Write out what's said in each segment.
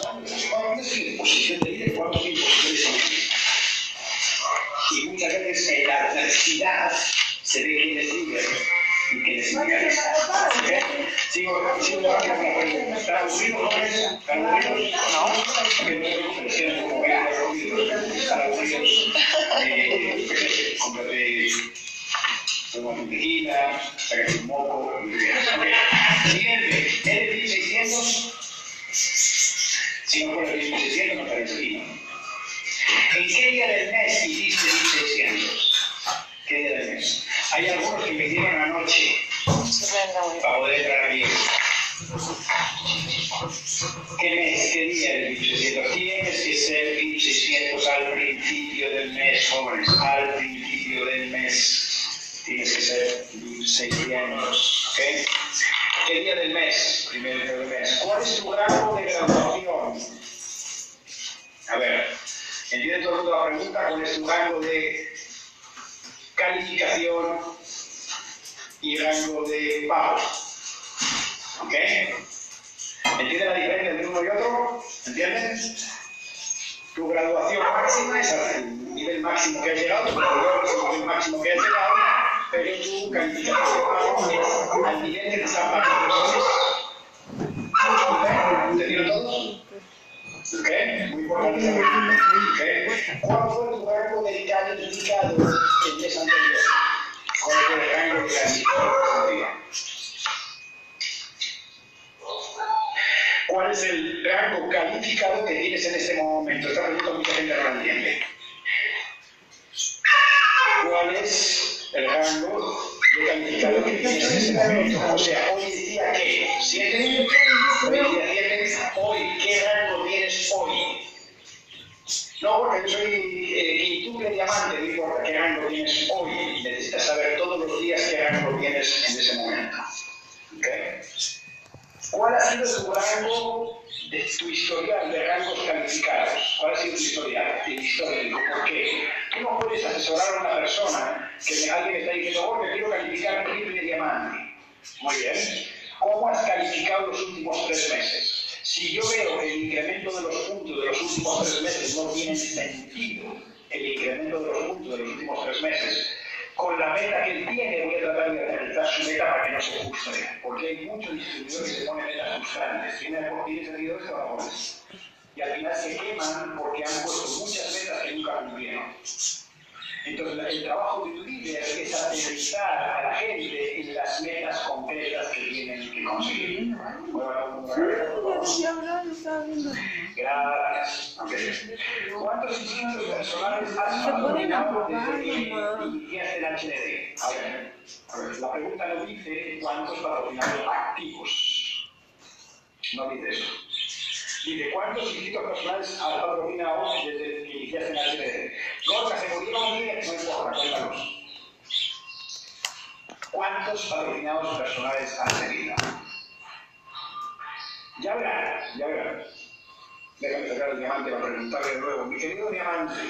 ¿Cuándo en posición de vida y cuándo en posición de salud? Y muchas veces en la adversidad se ve líder y quién es líder. Sigo, sigo la pregunta. ¿Están aburridos, jóvenes? ¿Están aburridos? No. Que no como ¿eres 1600? Si no fuera 1600, no estaría aquí. ¿En qué día del mes hiciste 1600? ¿Qué día del mes? Hay algunos que me dieron anoche para poder entrar aquí. ¿Qué mes? ¿Qué día del 1600? Tienes que ser 1600 al principio del mes, jóvenes, al principio del mes tienes que ser 1600. ¿ok? ¿Qué día del mes? Primero del mes. ¿Cuál es tu grado de graduación? A ver, ¿entiende todo el mundo la pregunta? ¿Cuál es tu rango de calificación y rango de pago? ¿Ok? ¿Entiende la diferencia entre uno y otro? ¿Entiendes? Tu graduación máxima es el nivel máximo que has llegado, tu graduación es el nivel máximo que has llegado, pero tu calificación es al nivel de esa parte. ¿Entendieron todos? ¿Ok? Muy importante. ¿Ok? ¿Cuál fue tu rango de calificado el mes anterior? ¿Cuál fue el rango de calificado? ¿Cuál es el rango calificado que tienes en este momento? Esta pregunta mucha gente no la. ¿Cuál es el rango de calificado que tienes en momento? O sea, hoy día que 7, hoy es día 7, hoy, ¿qué rango tienes hoy? No, porque yo soy eh, diamante, no importa qué rango tienes hoy. Necesitas saber todos los días qué rango tienes en ese momento. ¿Okay? ¿Cuál ha sido tu rango de tu historial de rangos calificados? ¿Cuál ha sido tu historial? El histórico. ¿Por qué? Tú no puedes asesorar a una persona que alguien está diciendo, oh, me quiero calificar triple diamante. Muy bien. ¿Cómo has calificado los últimos tres meses? Si yo veo que el incremento de los puntos de los últimos tres meses no tiene sentido, el incremento de los puntos de los últimos tres meses, con la meta que él tiene, voy a tratar de realizar su meta para que no se frustre. Porque hay muchos distribuidores que se ponen metas frustrantes. Tienen, seguidores trabajadores. Y al final se queman porque han puesto muchas metas que nunca cumplieron. Entonces, el trabajo de tu líder es aterrizar a la gente en las metas concretas que tienen que conseguir. Gracias. ¿Cuántos institutos personales has patrocinado desde que iniciaste el HDD? A ver, a ver, la pregunta no dice cuántos patrocinadores activos. No dice eso. Dice, ¿cuántos institutos personales has patrocinado desde que iniciaste el HDD? Gorka, se murieron 10, no importa, cuéntanos. ¿Cuántos patrocinados personales has tenido? Ya verán, ya verán. Déjame sacar el diamante para preguntarle de nuevo. Mi querido diamante,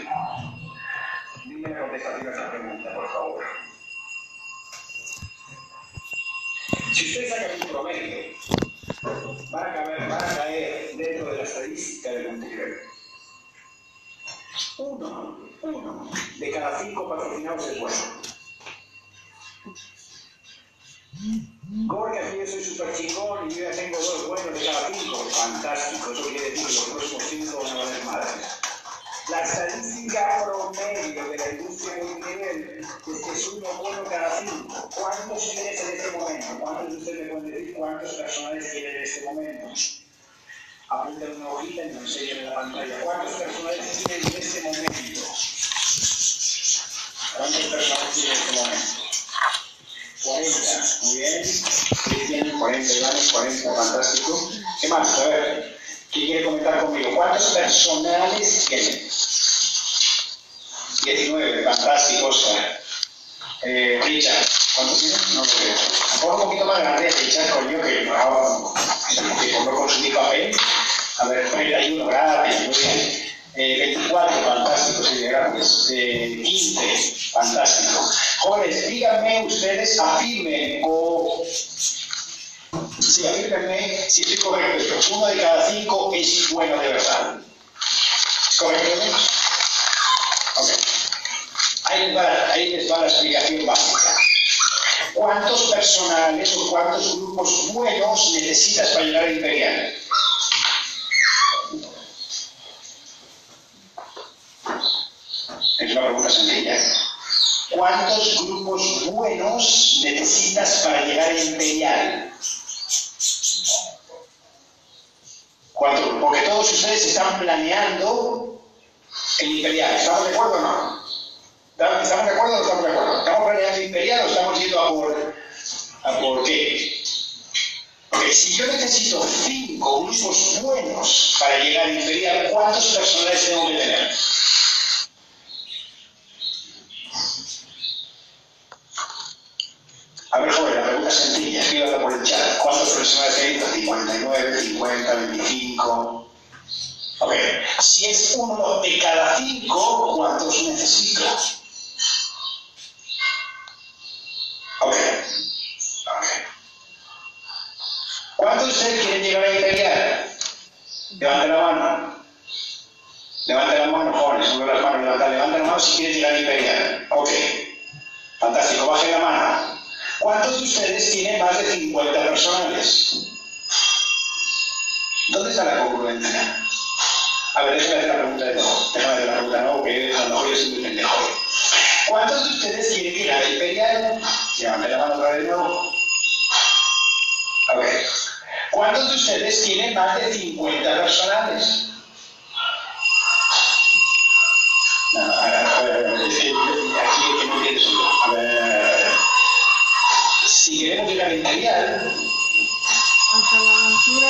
dime la contestación a esta pregunta, por favor. Si usted saca un promedio, van a, caer, van a caer de la estadística del multigrado. Uno, uno de cada cinco patrocinados es bueno. Gorka, que yo soy súper chingón y yo ya tengo dos buenos de cada cinco. Fantástico, eso quiere decir los próximos cinco van a valer madres. La estadística promedio de la industria multinivel es que es uno bueno cada cinco. ¿Cuántos tienes en este momento? ¿Cuántos de ustedes me pueden decir cuántos personales tienen en este momento? Apunten una hojita y me enseñen en la pantalla. ¿Cuántos personales tienen en este momento? ¿Cuántos personales tienen en este momento? 40, muy bien. Cristian, 40 Iván, 40, fantástico. ¿Qué más? A ver, ¿quién quiere comentar conmigo? ¿Cuántos personales tienen? 19, fantástico, Oscar. Eh, Richard, ¿cuántos tienen? No lo veo. Pon un poquito más grande, Richard, coño, que no, que no consumí papel. A ver, 31, gracias, muy bien. Eh, 24, fantástico, sí, gracias. Eh, 15, fantástico. Jóvenes, díganme ustedes, afirmen o Sí, díganme si estoy correcto. Uno de cada cinco es bueno de verdad. ¿Es correcto? Ok. Ahí, va, ahí les va la explicación básica. ¿Cuántos personales o cuántos grupos buenos necesitas para llegar a Imperial? Es una pregunta sencilla. ¿Cuántos grupos buenos necesitas para llegar a Imperial? ¿Cuántos? Porque todos ustedes están planeando el Imperial. ¿Estamos de acuerdo o no? ¿Estamos de acuerdo o no estamos de acuerdo? ¿Estamos planeando el Imperial o estamos yendo a por, a por qué? Porque si yo necesito cinco grupos buenos para llegar a Imperial, ¿cuántos personales tengo que tener? ¿Cuántos de ustedes quieren llegar a Imperial? Levante la mano. Levante la mano, jóvenes, sube las manos, levanta, levanta la mano si quieren llegar a Imperial. Ok, fantástico, baje la mano. ¿Cuántos de ustedes tienen más de 50 personales? ¿Dónde está la congruencia? A ver, déjame hacer la pregunta de nuevo. Déjame hacer la pregunta de nuevo, porque a lo mejor yo soy muy pendejo. ¿Cuántos de ustedes quieren llegar a Imperial? Llévame la mano otra vez de nuevo. ¿Cuántos de ustedes tienen más de 50 personales? No, a ver, a ver, a ver, es que aquí el que no entiende soy yo. A ver, si queremos llegar a Imperial, hasta la basura.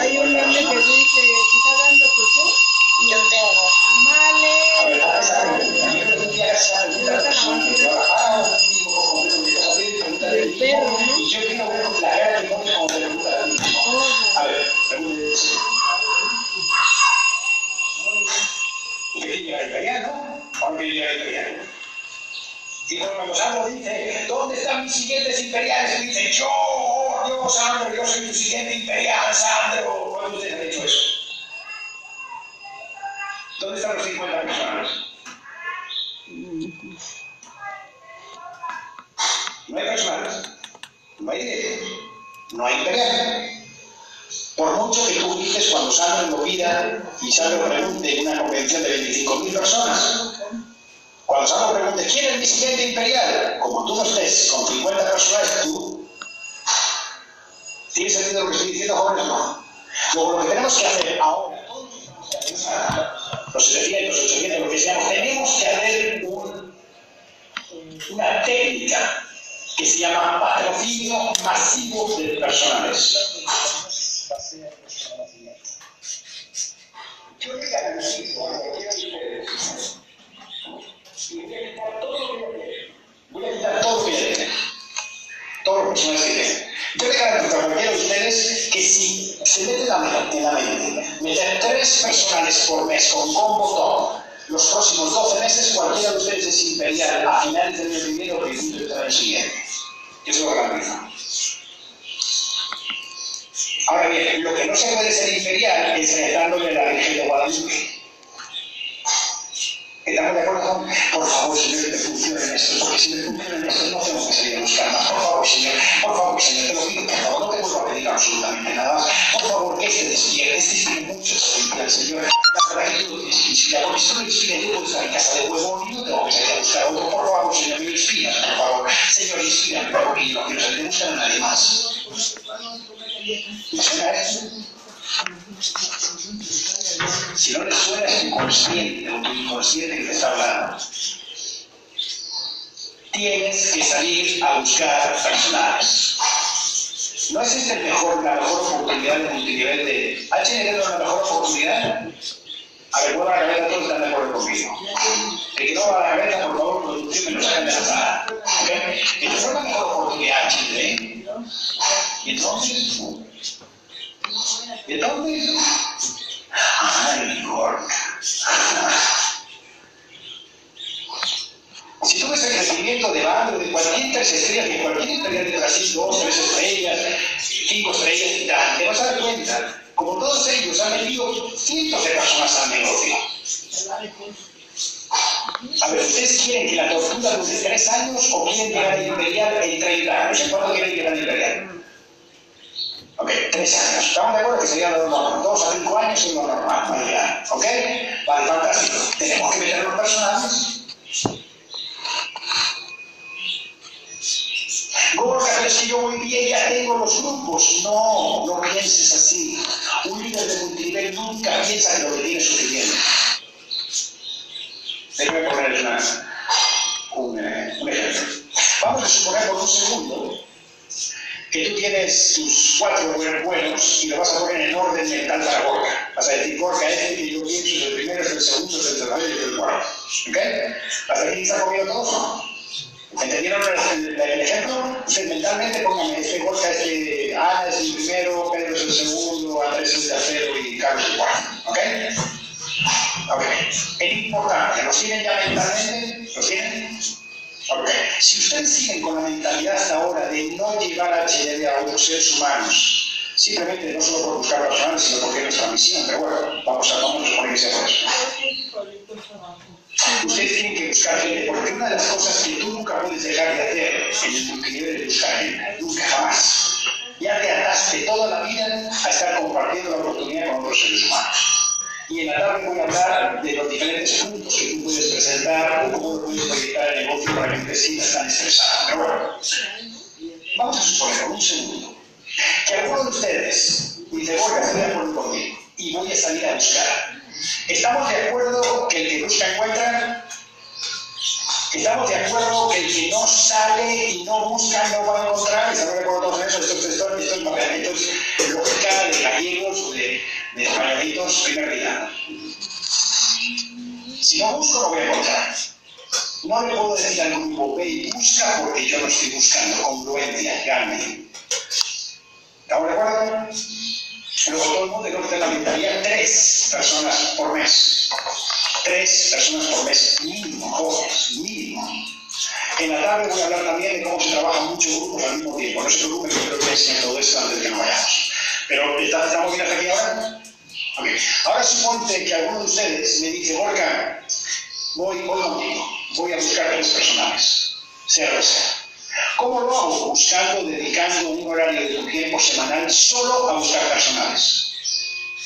Hay un meme que dice, ¿te está dando tu tú? Yo tengo. Amale la cara que pones como te pregunta a ti. A ver, pregúntese. ¿Usted quiere llegar a italiano? ¿O no quiere llegar a italiano? Y cuando Gonzalo dice, ¿dónde están mis siguientes imperiales? Y dice, yo, yo, Sandro, yo soy tu siguiente imperial, Sandro. ¿Cuándo usted ha dicho eso? ¿Dónde están los 50 personas? No hay personas, no hay dinero, no hay imperial. Por mucho que tú dices cuando Sandro lo pida y Sandro pregunte en una convención de 25.000 personas, cuando Sandro pregunte, ¿quién es mi siguiente imperial? Como tú no estés con 50 personas, tú. ¿Tiene sentido lo que estoy diciendo, jóvenes no? Luego, lo que tenemos que hacer ahora, los 700, 800, lo que seamos, tenemos que hacer un, una técnica que se llama patrocinio masivo de personales. Yo le garantizo a cualquiera de ustedes y voy a quitar todo lo que yo tengo. Voy a quitar todo lo que yo tengo. Que. Yo le garantizo a cualquiera de ustedes que si se mete la mente, en la mente, meter tres personales por mes con combo top, los próximos 12 meses, cualquiera de ustedes es imperial a finales del año que viene o principios del año siguiente. Yo se lo garantizo. Ahora bien, lo que no se puede ser imperial es rezándole la Virgen de Guadalupe. ¿Estamos de acuerdo? Por favor, Señor, que me funcionen esto, porque si me funcionan esto no tengo que salir a buscar más. Por favor, Señor, por favor, Señor, te lo pido, por favor, no te a pedir absolutamente nada más. Por favor, que este despierte, este tiene mucho potencial, Señor. La verdad que tú tienes que inspirar, porque si no lo inspiras, yo puedo estar en casa de huevo y no tengo que salir a buscar otro. Por favor, Señor, me inspiras, por favor. Señor, inspírame, porque yo no quiero salir a buscar a nadie más. ¿Me suena esto? Si no le suena, es inconsciente o tu inconsciente que te está hablando. Tienes que salir a buscar personales. ¿No es el mejor, la mejor oportunidad de multinivel de... ¿HND es la mejor oportunidad? A ver, mueva la cabeza, todos están de acuerdo conmigo. El que no va a la cabeza, por favor, producción me lo sacan de la sala. ¿Ok? Entonces es la mejor oportunidad, HND. Y entonces... ¿Y entonces? Ay, Gork. Si tú ves el crecimiento de Bando de cualquier tres estrellas, de cualquier empresa de Brasil, dos, tres estrellas, cinco estrellas te vas a dar cuenta, como todos ellos han metido cientos de personas al negocio. A ver, ¿ustedes quieren que la tortura dure tres años o quieren llegar al imperial en 30 años? ¿En cuánto quieren llegar al imperial? Estamos de acuerdo que sería lo normal. Dos a cinco años es lo normal. ¿Ok? Vale, fantástico. Tenemos que meter los personajes. Gorka, es que yo muy bien, ya tengo los grupos. No, no pienses así. Un líder de multinivel nunca piensa que lo que tiene es suficiente. Déjame poner una, un, eh, un ejemplo. Vamos a suponer por un segundo que tú tienes tus cuatro buenos y lo vas a poner en orden mental para Gorka. Vas a decir, Gorka, este que yo pienso es el primero, es el segundo, es el tercero y es el cuarto. ¿Ok? ¿Hasta aquí está comido todos? ¿Entendieron el, el, ejemplo? Ustedes mentalmente pónganme, este Gorka es de Ana es el primero, Pedro es el segundo, Andrés es el tercero y Carlos el cuarto. ¿Ok? Ok. Es importante, ¿lo tienen ya mentalmente? ¿Lo tienen? Si ustedes siguen con la mentalidad hasta ahora de no llevar a HDD a otros seres humanos, simplemente no solo por buscar los humanos, sino porque es nuestra misión, pero bueno, vamos a, vamos a suponer que sea eso. Ustedes tienen que buscar gente, porque una de las cosas que tú nunca puedes dejar de hacer en el multinivel es buscar gente, nunca jamás. Ya te ataste toda la vida a estar compartiendo la oportunidad con otros seres humanos. Y en la tarde voy a hablar de los diferentes puntos que tú puedes presentar o cómo puedes proyectar el negocio para que sientas tan estresada. Pero bueno, vamos a suponer un segundo que alguno de ustedes dice, voy a estoy de acuerdo conmigo y voy a salir a buscar. ¿Estamos de acuerdo que el que busca encuentra? ¿Estamos de acuerdo que el que no sale y no busca no va a encontrar? ¿Estamos de acuerdo todos en eso? Esto, esto, esto, esto es lógica de gallegos de, de españolitos primer día. Si no busco, no voy a encontrar. No le puedo decir al grupo, ve y busca porque yo no estoy buscando congruencia, realmente. ¿Estamos de acuerdo? Luego todo el mundo tiene que la mentalidad tres personas por mes. Tres personas por mes, mínimo, jóvenes, mínimo. En la tarde voy a hablar también de cómo se trabajan muchos grupos al mismo tiempo. No se preocupen que creo que enseñar todo esto antes de que no vayamos. Pero ¿estamos bien hasta aquí ahora? Ahora suponte que alguno de ustedes me dice, Borja, voy, voy contigo, voy a buscar tres personajes, sea lo sea. ¿Cómo lo hago? Buscando, dedicando un horario de tu tiempo semanal solo a buscar personales.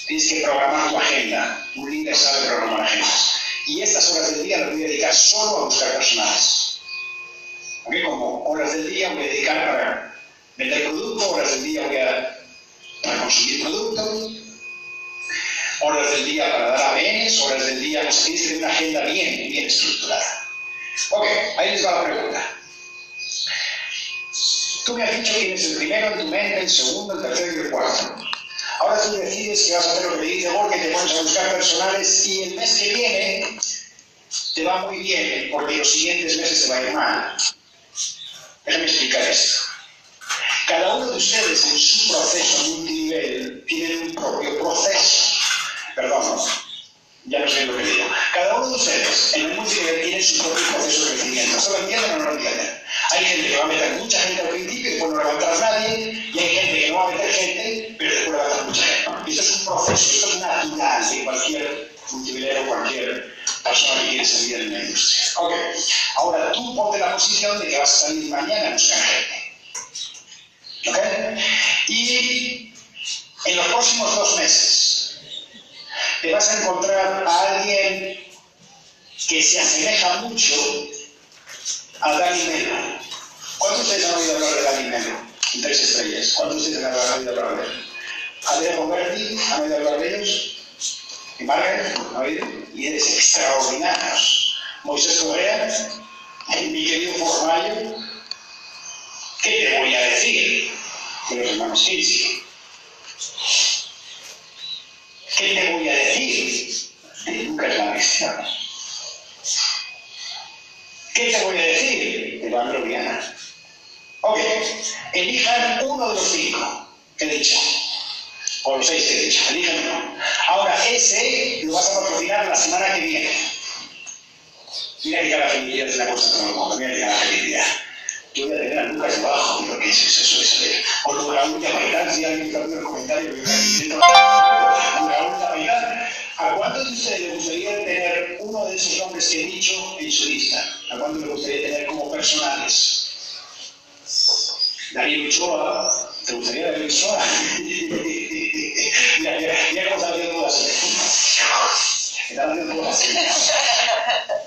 Tienes que programar tu agenda. Un líder sabe programar agendas. Y estas horas del día las voy a dedicar solo a buscar personales. ¿Okay? Como horas del día voy a dedicar para vender producto, horas del día voy a para consumir producto, horas del día para dar ABNs, horas del día, pues tienes que tener una agenda bien, bien estructurada. Ok, ahí les va la pregunta. Tú me has dicho quién es el primero en tu mente, el segundo, el tercero y el cuarto. Ahora tú decides que vas a hacer lo que te dice Borja y te pones a buscar personales y el mes que viene te va muy bien porque los siguientes meses te va a ir mal. Déjame explicar esto. Cada uno de ustedes en su proceso multinivel tiene un propio proceso. Perdón, ya no sé lo que digo. Cada uno de ustedes en el multinivel tiene su propio proceso de crecimiento. ¿Eso lo entienden o no lo entienden? Hay gente que va a meter mucha gente al principio y después no levantar a nadie, y hay gente que no va a meter gente, pero después levantar mucha gente. Esto es un proceso, esto es natural de cualquier multinivelero, cualquier persona que quiere servir en la industria. Ok, ahora tú ponte la posición de que vas a salir mañana a buscar gente. ¿Ok? Y en los próximos dos meses te vas a encontrar a alguien que se asemeja mucho a Dani Melo. ¿Cuántos ustedes han oído hablar de? En tres estrellas. ¿Cuántos ustedes han oído hablar de él? Adrián Roberti, ¿han oído hablar de ellos? ¿Y Margaret? ¿Han oído? Líderes extraordinarios. Moisés Correa, mi querido Formayo, ¿Qué te voy a decir de los hermanos Kinsey? ¿Qué te voy a decir de Lucas la? ¿Qué te voy a decir de Pablo Viana? Elijan uno de los cinco que he dicho, o los seis que he dicho, elijan uno. Ahora, ese lo vas a patrocinar la semana que viene. Mira que la felicidad es la cosa como el mundo, mira que la felicidad. yo voy a tener a Lucas debajo, lo que es eso, eso es ver. O lo Raúl de Maitán, si alguien está en el comentario, Raúl de Maitán. ¿A cuántos de ustedes les gustaría tener uno de esos nombres que he dicho en su lista? ¿A cuántos les gustaría tener como personales? Daniel Ochoa, ¿te gustaría Daniel Ochoa? mira, mira, mira cómo está haciendo todo así. Está haciendo todo así.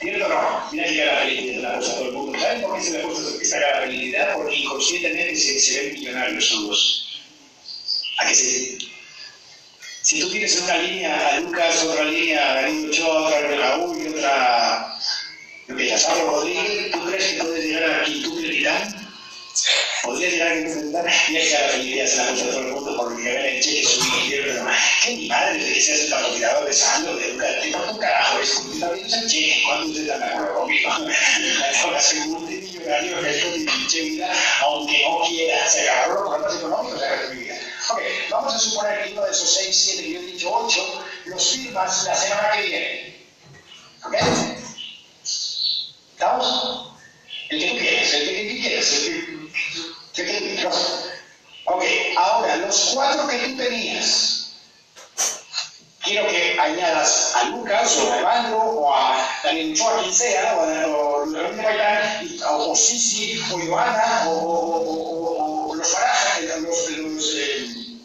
¿Cierto o no? Mira qué cara feliz la cosa todo el mundo. ¿Saben por qué se le ha puesto esta cara felicidad? Porque inconscientemente se, se ven millonarios todos. ¿A qué se Si tú tienes una línea a Lucas, otra línea a Darío Ochoa, otra a Raúl y otra a Pablo Rodríguez, ¿tú crees que puedes llegar a quintuple titán? Podría llegar a intentar y hay que la felicidad se la de todo el mundo porque ven el cheque subir pero que mi madre de que seas el patrocinador de Sandro, de Lucas, te importa un carajo, es un el cheque, cuando usted está de acuerdo conmigo? Ahora soy multimillonario que es mi pinche vida, aunque no quiera, se agarró los problemas económicos de mi vida. Ok, vamos a suponer que uno de esos 6, 7 que yo he dicho 8 los firmas la semana que viene. ¿Ok? Daniel Ochoa, quien sea, o a o, o Sisi, o Joana, o, los Barajas, los, los eh,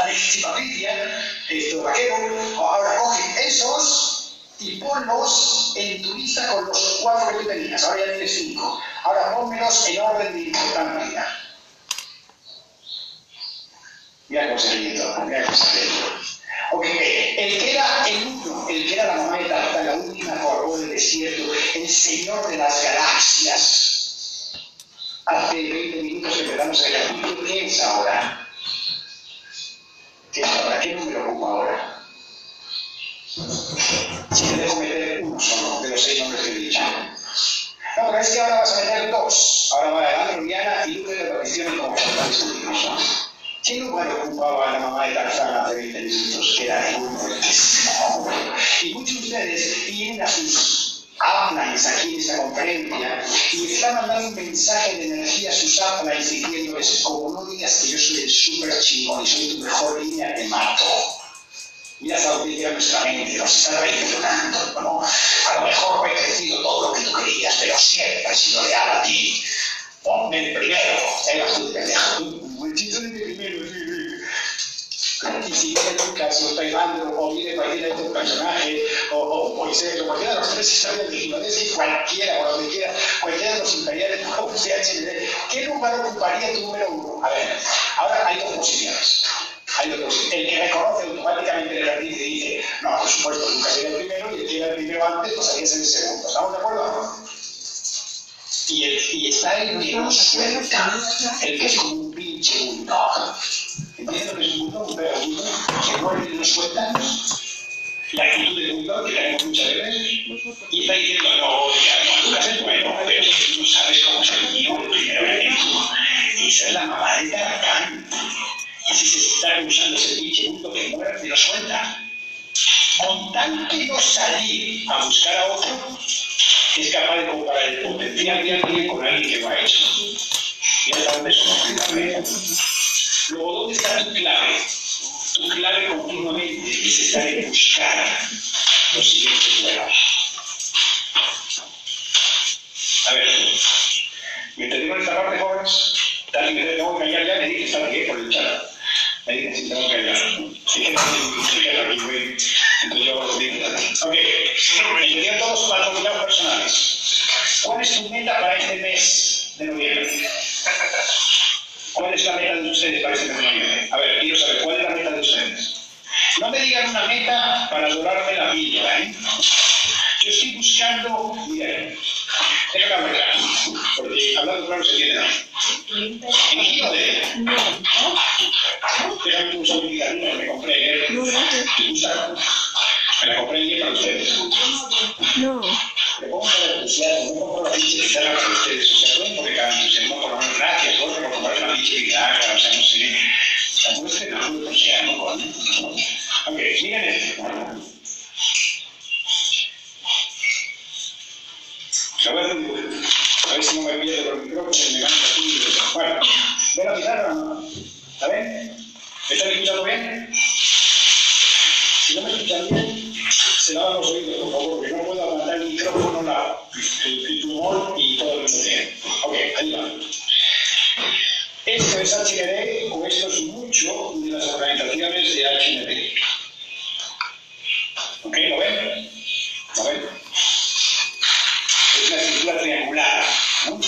Alex y Patricia, esto, Vaquero, ahora coge esos y ponlos en tu lista con los cuatro que tú tenías. Ahora ya tienes cinco. Ahora pónmelos en orden de importancia. Mira cómo se mira cómo se Ok, el que era el uno, el que era la de Tarta, la última corró del desierto, el señor de las galaxias. Hace 20 minutos empezamos el capítulo, ¿qué es ahora? ¿Qué es ahora? ¿Qué número ocupa ahora? Si te dejo meter uno solo de los seis nombres que he dicho. No, pero es que ahora vas a meter dos. Ahora va Alejandro Viana y Lucas de Aparición como estudiosos. ¿Qué lugar ocupaba la mamá de Tarzán hace 20 minutos? Que era el muertísimo. Y muchos de ustedes vienen a sus uplines aquí en esta conferencia y están mandando un mensaje de energía a sus uplines diciéndoles, como no digas que yo soy el súper chingón y soy tu mejor línea, te mato. Mira esa audiencia nuestra mente, nos está traicionando, ¿no? A lo mejor he crecido todo lo que tú querías, pero siempre he sido leal a ti. Ponme el primero, eras tú, pendejo, chiste de primero, y si viene Lucas o Tailando o viene cualquiera de estos personajes o, o Moisés o cualquiera de los tres historias de Gimnasia, cualquiera o donde quiera, cualquiera de los imperiales o CHD, ¿qué lugar ocuparía tu número uno? A ver, ahora hay dos posiciones. Hay dos posiciones. El que reconoce automáticamente el jardín y dice, no, por supuesto, Lucas era el primero y el que era el primero antes pasaría a ser el segundo. ¿Estamos de acuerdo? Y, el, y está el que no suelta, el que es como un pinche bulldog. Entiendo que es un bulldog, pero un bulldog que muerde y no suelta. La actitud de bulldog que tenemos muchas veces. Y está diciendo, no, ya, no, Lucas es bueno, pero tú no sabes cómo es el mío, el primero que tengo. Y esa es la mamá de Tarzán. Y si se está usando ese pinche bulldog que muerde y no suelta. Con tal que no salir a buscar a otro, es capaz de comparar el potencial que alguien con alguien que lo ha hecho. Y somos Luego, ¿dónde está tu clave? Tu clave continuamente es estar en buscar los siguientes nuevos. A ver, mientras digo esta parte, jóvenes, tal vez tengo que callar ya, me dije, está bien por el chat. Me dije, si tengo que callar. Que no güey. Entonces yo digo, ok, me todos para los personales. ¿Cuál es tu meta para este mes de noviembre? ¿Cuál es la meta de ustedes para este mes de noviembre? A ver, quiero saber, ¿cuál es la meta de ustedes? No me digan una meta para dorarme la vida, ¿eh? Yo estoy buscando, miren, déjame hablar porque hablando claro se entiende. ¿En giro de? No. Déjame tu usabilidad, no, me compré ayer. No, gracias. Me la compré ayer para ustedes. No. Le pongo para entusiasmo, no compro la pinche guitarra para ustedes. O sea, pueden poner cada entusiasmo por lo menos gracias, otro por comprar una pinche guitarra, o sea, no sé. O sea, muestren algo de entusiasmo con. Ok, miren esto. A ver, a ver si no me pierdo por el micrófono me gano aquí. Bueno, ¿ve la no? ¿Está bien? ¿Me están escuchando bien? Si no me escuchan bien, se lavan los oídos, por favor, porque no puedo aguantar el micrófono, la, el, el tumor y todo lo que tiempo. Ok, ahí va. Esto es HND o esto es mucho de las organizaciones de HND. ¿Ok? ¿Lo ven? ¿Lo ven? Es una estructura triangular. ¿no?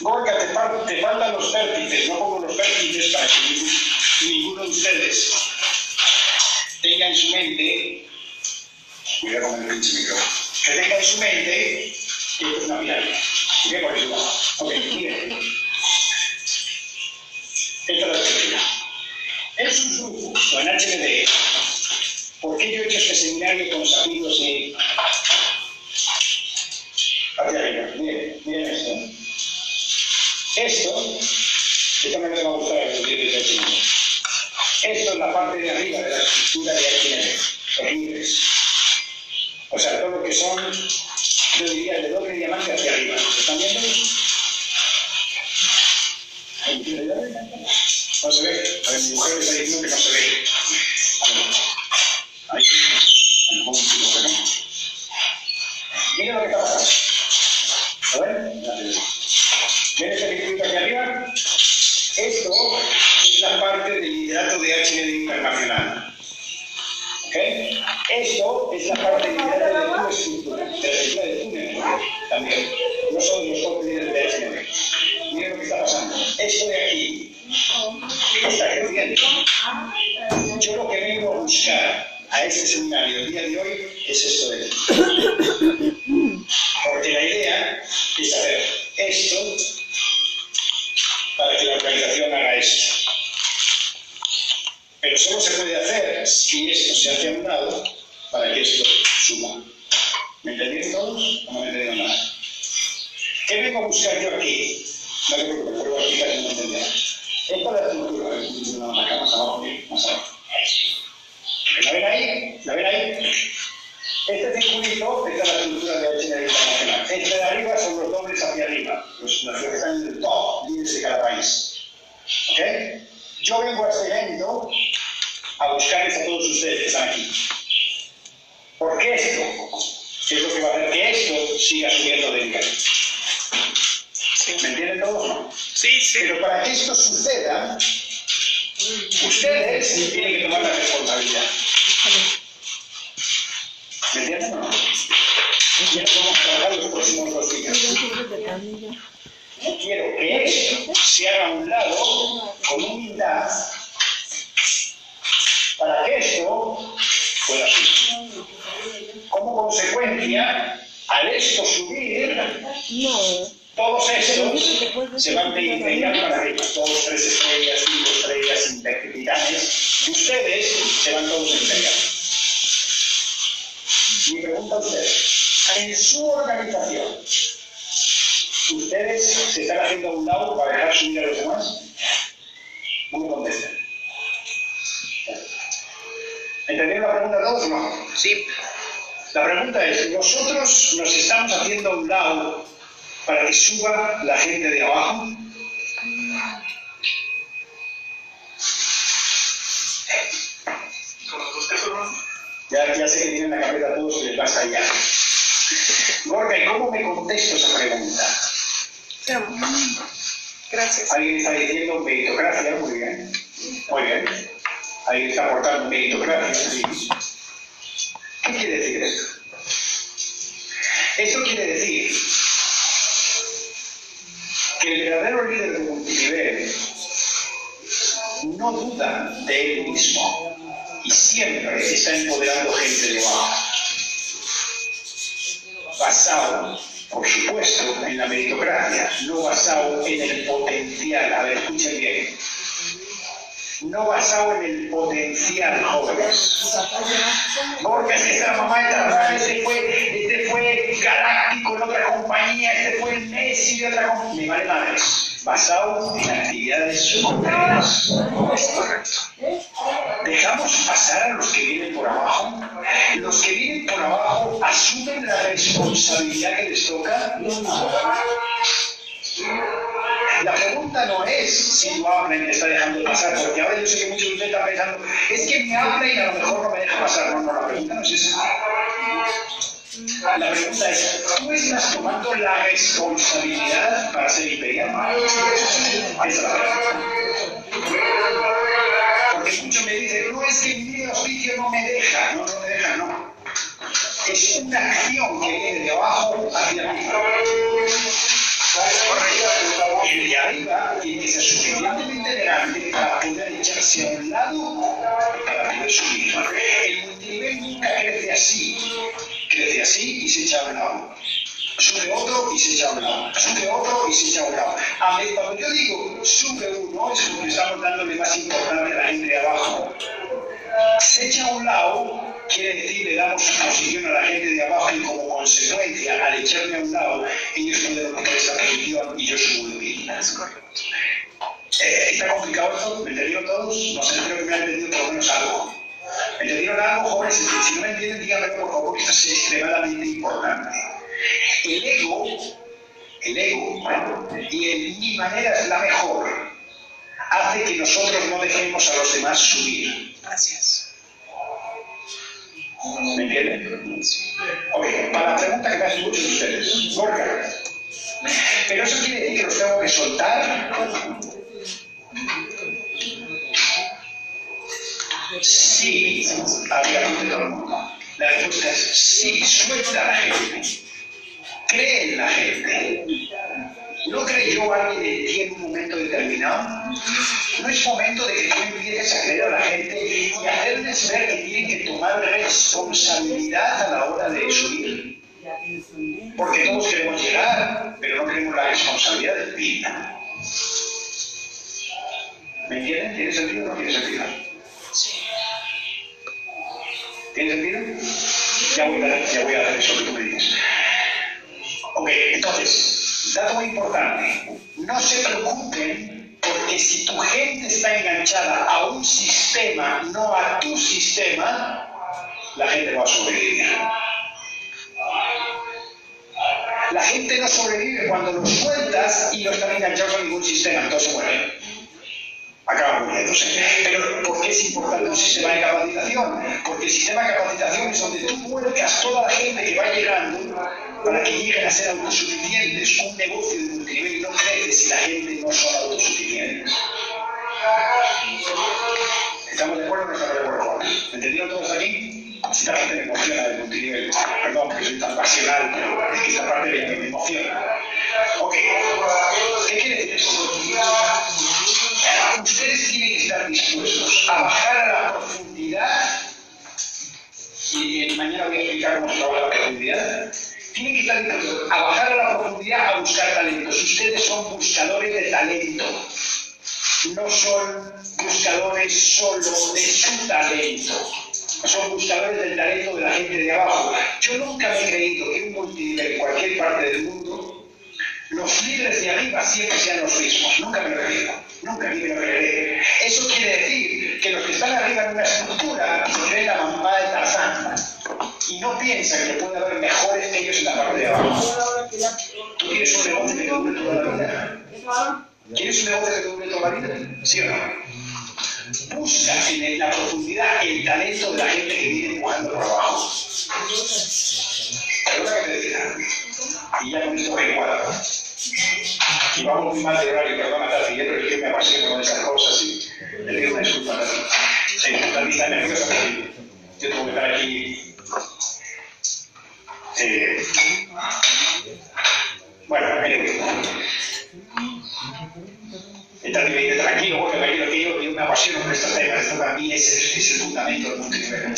Gorka, te, te faltan los vértices. No pongo los vértices para que ninguno de ustedes tenga en su mente, cuidado con el pinche micrófono, que tenga en su mente que esto es una pirámide. ¿Ok? Por eso. Ok, miren. Esta es la estructura. Es un grupo, en HND. ¿Por qué yo he hecho este seminario con los amigos de hacia arriba? Miren, vengo a buscar yo aquí? No te preocupes, pruebo a explicar si no. Esta es la acá más abajo, más abajo. Responsabilidad. En su organización, ¿ustedes se están haciendo a un lado para dejar subir a los demás? No me contesten. ¿Entendieron la pregunta todos o no? Sí. La pregunta es, ¿nosotros nos estamos haciendo a un lado para que suba la gente de abajo? Con los dos teléfonos. Ya, ya sé que tienen la cabeza todos y les va a estallar. Gorka, ¿y cómo me contesto esa pregunta? Gracias. Alguien está diciendo meritocracia, muy bien. Muy bien. Alguien está aportando meritocracia, sí. ¿Qué quiere decir esto? Esto quiere decir que el verdadero líder de multinivel no duda de él mismo y siempre está empoderando gente de abajo. Basado, por supuesto, en la meritocracia, no basado en el potencial. A ver, escuchen bien. No basado en el potencial, jóvenes. Porque es que esta mamá de Tarrán, este fue, este fue galáctico en otra compañía, este fue el Messi de otra compañía. Me vale madres. Basado en actividades concretas. Es correcto. Dejamos pasar a los que vienen por abajo. Los que vienen por abajo asumen la responsabilidad que les toca. pregunta no es si tu upline te está dejando pasar, porque ahora yo sé que muchos de ustedes están pensando, es que mi upline a lo mejor no me deja pasar. No, no, la pregunta no es esa. La pregunta es, ¿tú estás tomando la responsabilidad para ser imperial? Esa es la pregunta. Porque muchos me dicen, no es que mi auspicio no me deja. No, no me deja, no. Es una acción que viene de abajo hacia arriba. El de arriba tiene que ser suficientemente grande para poder echarse a un lado para poder subir. El multinivel nunca crece así. Crece así y se echa a un lado. Sube otro y se echa a un lado. Sube otro y se echa a un lado. A ver, cuando yo digo sube uno, es porque estamos dándole más importancia a la gente de abajo. Se echa a un lado quiere decir le damos su posición a la gente de abajo y como consecuencia, al echarme a un lado, ellos pueden ocupar esa posición y yo subo de mí. Es correcto. Eh, ¿Está complicado esto? ¿Me entendieron todos? No sé, creo que me han entendido por lo menos algo. ¿Me entendieron algo, jóvenes? Si no me entienden, díganme por favor, esto es extremadamente importante. El ego, el ego, y el mi manera es la mejor, hace que nosotros no dejemos a los demás subir. Gracias. ¿Me entienden? Ok, para la pregunta que me hacen muchos de ustedes, ¿pero eso quiere decir que los tengo que soltar? Sí, había todo el mundo. La respuesta es sí, suelta a la gente, cree en la gente. ¿No creyó alguien en ti en un momento determinado? ¿No es momento de que tú empieces a creer a la gente y hacerles ver que tienen que tomar responsabilidad a la hora de subir? Porque todos queremos llegar, pero no queremos la responsabilidad del fin. ¿Me entienden? ¿Tiene sentido o no tiene sentido? Sí. ¿Tiene sentido? Ya voy a, ya voy a hacer eso que tú me dices. Ok, entonces, dato muy importante, no se preocupen porque si tu gente está enganchada a un sistema, no a tu sistema, la gente va a sobrevivir. La gente no sobrevive cuando los sueltas y no están enganchados a ningún sistema, entonces mueren. Acaban muriéndose. Pero ¿por qué es importante un sistema de capacitación? Porque el sistema de capacitación es donde tú vuelcas toda la gente que va llegando para que lleguen a ser autosuficientes. Un negocio de multinivel no crece si la gente no son autosuficientes. ¿Estamos de acuerdo o no estamos de acuerdo? ¿Me entendieron todos aquí? Si la gente me emociona del multinivel. Perdón, porque soy tan pasional, es que esta parte me emociona. Ok. ¿Qué quiere decir eso? Ustedes tienen que estar dispuestos a bajar a la profundidad y mañana voy a explicar cómo se trabaja la profundidad tienen que estar a bajar a la profundidad a buscar talentos. Ustedes son buscadores de talento. No son buscadores solo de su talento. Son buscadores del talento de la gente de abajo. Yo nunca me he creído que un multinivel en cualquier parte del mundo, los líderes de arriba siempre sean los mismos. Nunca me lo he creído. Nunca me lo creeré. Eso quiere decir que los que están arriba en una estructura se creen la mamá de Tarzán y no piensan que puede haber mejores que ellos en la parte de abajo. ¿Tú quieres un negocio que te toda la vida? ¿Quieres un negocio que te toda la vida? ¿Sí o no? Busca en la profundidad el talento de la gente que viene empujando por abajo. Perdona que te diga. Y ya con esto me cuadro. Y vamos muy mal de horario, perdona, Tati, pero es que me apasiona con esas cosas y le pido una disculpa a Tati. Está nerviosa porque yo tengo que estar aquí eh, bueno, eh, esta dice tranquilo, porque tranquilo que yo, yo me apasiono por estos temas, esto para mí es, es el fundamento del multinivel.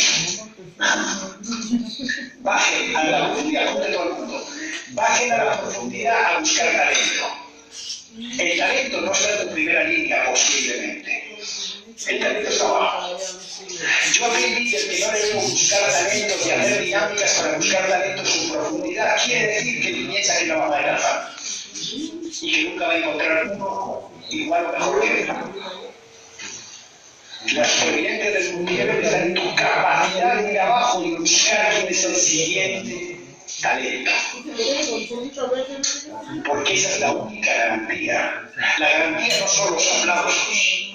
Bajen a la profundidad, de todo el mundo, bajen a la profundidad a buscar talento. El talento no está en tu primera línea, posiblemente. El talento está abajo. Yo aprendí que no debemos buscar talentos y hacer dinámicas para buscar talentos en profundidad. Quiere decir que piensa que no va a alcanzar y que nunca va a encontrar uno igual o mejor que él. La supervivencia del multinivel está en tu capacidad de ir abajo y buscar quién es el siguiente talento. Porque esa es la única garantía. La garantía no son los aplausos.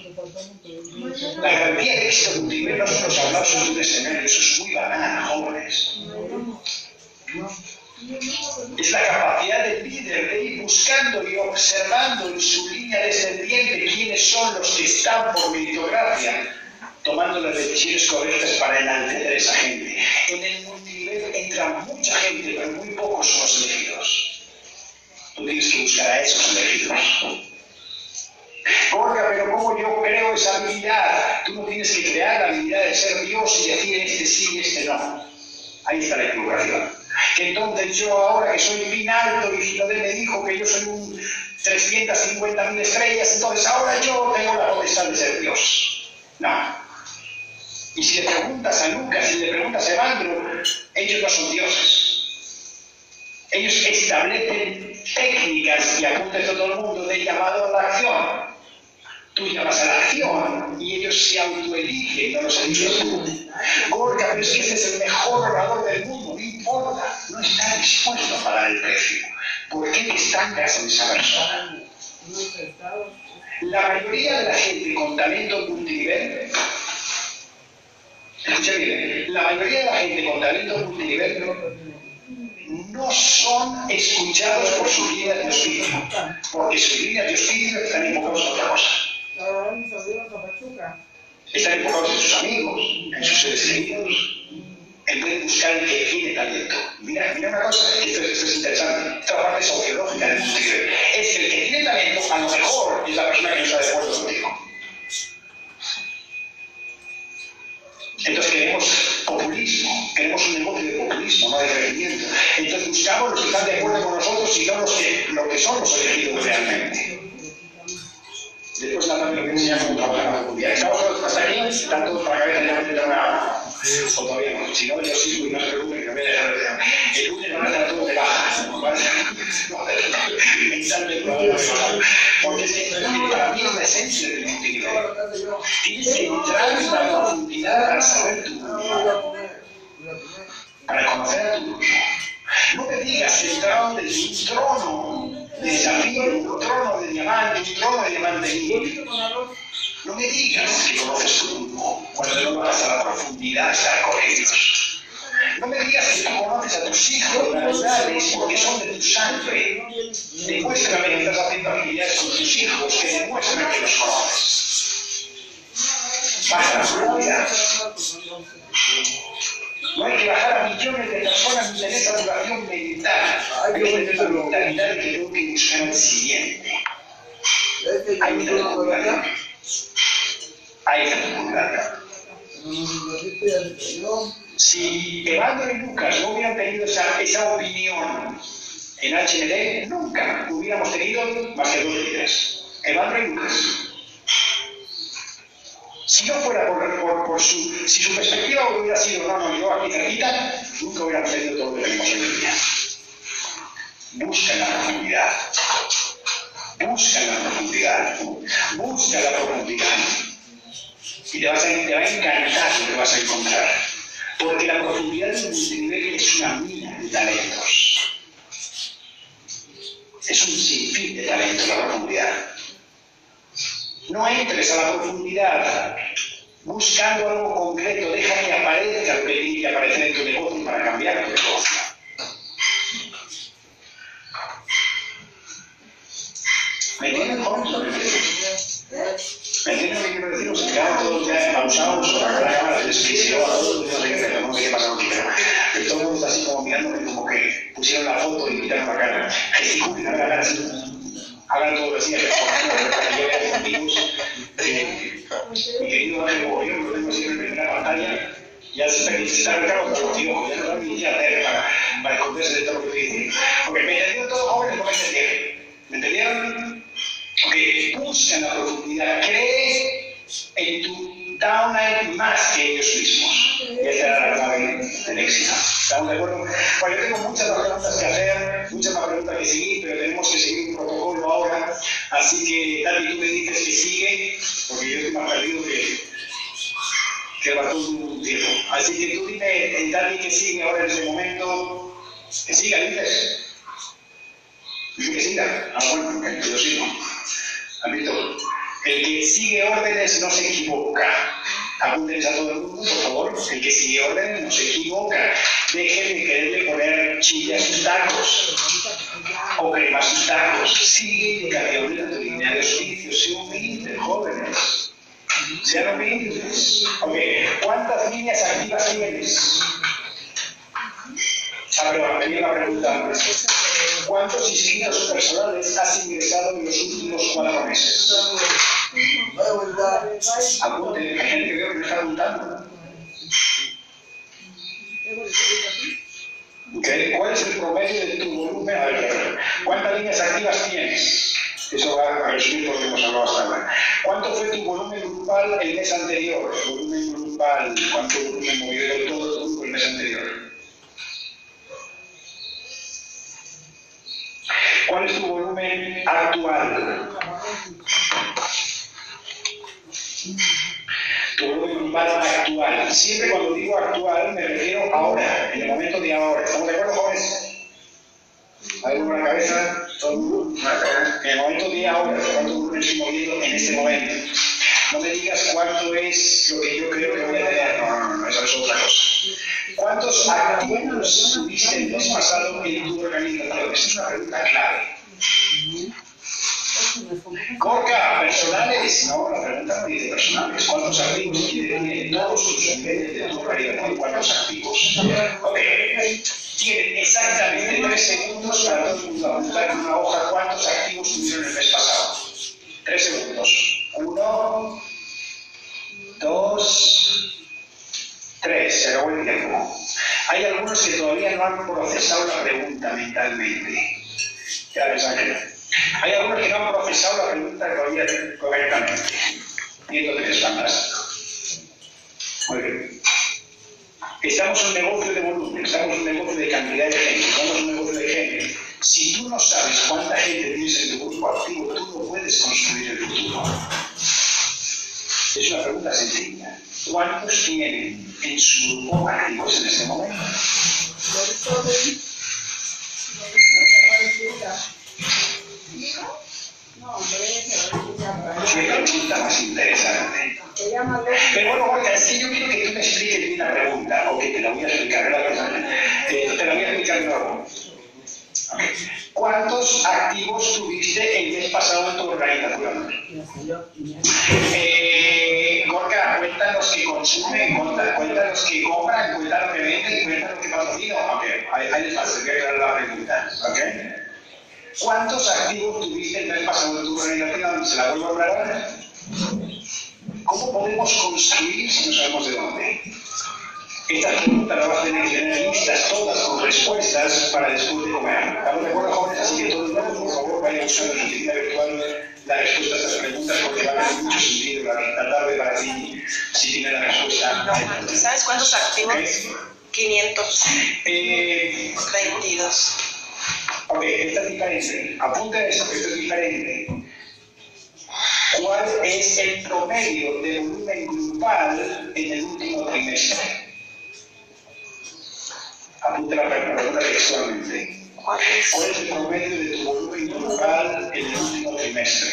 La de éxito multimedia no son los aplausos de un escenario. Eso es muy banal, jóvenes. Es la capacidad del líder de ir buscando y observando en su línea descendiente quiénes son los que están por meritocracia tomando las decisiones correctas para enaltecer a esa gente. En el multinivel entra mucha gente, pero muy pocos son los elegidos. Tú tienes que buscar a esos elegidos. Gorga, pero ¿cómo yo creo esa habilidad? Tú no tienes que crear la habilidad de ser Dios y decir este sí y este no. Ahí está la equivocación. Entonces yo ahora que soy bien alto y Filadel me dijo que yo soy un 350.000 estrellas, entonces ahora yo tengo la potestad de ser Dios. No. Y si le preguntas a Lucas, si le preguntas a Evandro, ellos no son dioses. Ellos establecen técnicas y apuntan a todo el mundo de llamado a la acción. Tú llamas a la acción y ellos se autoeligen, no los eliges tú. Gorka, pero es que ese es el mejor orador del mundo, no importa, no está dispuesto a pagar el precio. ¿Por qué estancas en esa persona? La mayoría de la gente con talento multinivel Escucha bien, la mayoría de la gente con talento multinivel no son escuchados por sus líneas de oficio, porque sus líneas de oficio están enfocados en otra cosa. Están enfocados en sus amigos, en sus seres queridos, en poder buscar el que tiene talento. Mira, mira una cosa, esto, es interesante, esta parte sociológica del multinivel. Es el que tiene talento, a lo mejor es la persona que no está de acuerdo contigo. Entonces queremos populismo, queremos un negocio de populismo, no de crecimiento. Entonces buscamos los que están de acuerdo con nosotros y no que, lo que son los elegidos realmente. Tarde lo que enseña cómo trabajar la comunidad. Estamos hasta aquí, están todos para cabeza ya no nada. O todavía no. Si no, yo sigo y no se preocupen que me voy a dejar de El lunes van a estar todos de baja. ¿no? Porque es para mí la esencia del multinivel. Tienes que entrar en la profundidad para saber tu para conocer a tu grupo. No me digas que entraron desde un trono de un trono de diamante, un trono de diamante. No me digas que conoces tu grupo cuando no vas a la profundidad a estar con ellos. No me digas que tú conoces a tus hijos naturales porque son de tu sangre. Demuéstrame que estás haciendo actividades con tus hijos que demuestran que los conoces. Baja la No hay que bajar a millones de personas tener esa duración mental. Hay que tener la mentalidad que tengo que buscar el siguiente. Ahí está la dificultad. Ahí está la dificultad. Si Evandro y Lucas no hubieran tenido esa, esa opinión en HND, nunca hubiéramos tenido más que dos líderes. Evandro y Lucas. Si no fuera por, su, si su perspectiva hubiera sido, no, no, yo aquí cerquita, nunca hubiéramos tenido todo lo que tenemos hoy en. Busca la profundidad. Busca la profundidad. Busca la profundidad. Y te, vas a, va a encantar lo que vas a encontrar. Porque la profundidad del multinivel es una mina de talentos. Es un sinfín de talentos la profundidad. No entres a la profundidad buscando algo concreto, deja que aparezca lo que tiene que aparecer en tu negocio para cambiar tu negocio. ¿Me entienden, jóvenes? ¿Me entienden lo que quiero decir? Os quedaron todos ya pausados o la cámara de descripción, a todos, no sé qué, no sé qué pasa aquí, pero todo el mundo está así como mirándome como que pusieron la foto y quitaron la cara. Gesticulen, hagan la cara. Hagan todo lo que hacía, mi querido yo lo tengo siempre en primera pantalla, ya se está, claro mucho contigo, ya no da ni para, para esconderse de todo lo que diciendo. Porque me entendieron todos jóvenes, no me entendieron. ¿Me entendieron? Ok, busca la profundidad, cree en tu downline más que ellos mismos. Y esa era la clave del éxito. ¿Estamos de acuerdo? Bueno, yo tengo muchas más preguntas que hacer, muchas más preguntas que seguir, pero tenemos que seguir un protocolo ahora. Así que, Tati, tú me dices que sigue, porque yo estoy más perdido que, que todo un tiempo. Así que tú dime, Tati, que sigue ahora en ese momento. Que siga, dices. Dice que siga. Ah, bueno, yo sigo. ¿Han visto? El que sigue órdenes no se equivoca. Apúntenles a todo el mundo, por favor. El que sigue órdenes no se equivoca. Dejen de quererle poner chile a sus tacos o crema a sus tacos. Sigue indicaciones de línea de oficio. Sé humilde, jóvenes. Sean humildes. Ok, ¿cuántas líneas activas tienes? Ah, la pregunta antes. ¿Cuántos inscritos personales has ingresado en los últimos cuatro meses? Apunte, hay gente que veo que me está preguntando. Okay. ¿Cuál es el promedio de tu volumen? A ver, ¿cuántas líneas activas tienes? Eso va a resumir por lo que hemos hablado hasta ahora. ¿Cuánto fue tu volumen grupal el mes anterior? Volumen grupal, ¿cuánto volumen movió todo el grupo el mes anterior? ¿Cuál es tu volumen actual? Tu volumen actual. Siempre cuando digo actual me refiero ahora, en el momento de ahora. ¿Estamos de acuerdo, jóvenes? ¿Hay una cabeza? En el momento de ahora, cuánto volumen estoy moviendo en este momento. No me digas cuánto es lo que yo creo que voy a tener. No, no, no, eso es otra cosa. ¿Cuántos activos tuviste el mes pasado en tu organización? Esa es una pregunta clave. Corca, personales. No, la pregunta no dice personales. ¿Cuántos activos tiene todos sus niveles de tu organización? ¿Cuántos activos? Ok. Tienen exactamente tres segundos para todo el mundo apuntar en una hoja cuántos activos tuvieron el mes pasado. Tres segundos. Uno, dos, tres. Se acabó el tiempo. Hay algunos que todavía no han procesado la pregunta mentalmente. Ya les Hay algunos que no han procesado la pregunta todavía correctamente. Y entonces es fantástico. Muy bien. Estamos en un negocio de volumen, estamos en un negocio de cantidad de gente, estamos en un negocio de gente. Si tú no sabes cuánta gente tienes en tu grupo activo, tú no puedes construir el futuro. Es una pregunta sencilla. ¿Cuántos tienen en su grupo activos en este momento? Qué pregunta más interesante. Pero bueno, Olga, es que yo quiero que tú me expliques la pregunta, o que te la voy a explicar, eh, te la voy a explicar de nuevo. ¿Cuántos activos tuviste el mes pasado en tu organización? Eh, cuenta los que consumen, cuenta, cuenta los que compran, cuenta los que venden, cuenta los que patrocinan. Ok, ahí, ahí les pasa, que la pregunta. Okay. ¿Cuántos activos tuviste el mes pasado en tu organización? ¿Se la vuelvo a aclarar? ¿Cómo podemos construir si no sabemos de dónde? Esta pregunta la vas a tener que tener con respuestas para después de comer. ¿Estamos de acuerdo, jóvenes? Así que todo el mundo, por favor, vaya usando su tienda virtual la respuesta a estas preguntas porque va a tener mucho sentido la, tarde para ti si tiene la respuesta. ¿Sabes cuántos activos? ¿Okay? 522. Eh, ok, esta es diferente. Apunta eso, esto es diferente. ¿Cuál es el promedio de volumen grupal en el último trimestre? La pregunta textualmente. ¿Cuál es el promedio de tu volumen grupal en el último trimestre?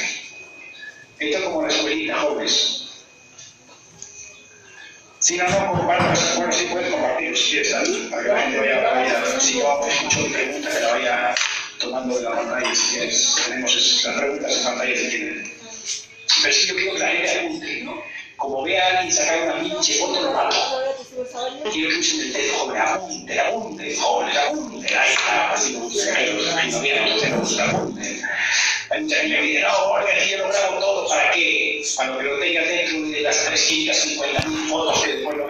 Esto es como la escuelita, jóvenes. Si no, no compartas, bueno, sí puedes compartir si quieres, para que la gente vaya, vaya si yo escucho mi pregunta, que la vaya tomando de la pantalla, si quieres, tenemos las preguntas en pantalla si quieren. Pero sí yo quiero que la gente apunte, como ve a alguien sacar una pinche foto, lo mata. Quiero que usen el dedo, joven, apunte, apunte, jóvenes, apunte, ahí está, así no gusta, ahí no entonces no gusta, apunte. Hay mucha gente que dice, no, Jorge, yo lo grabo todo, ¿para qué? Para que lo tengas dentro de las 350.000 fotos que después lo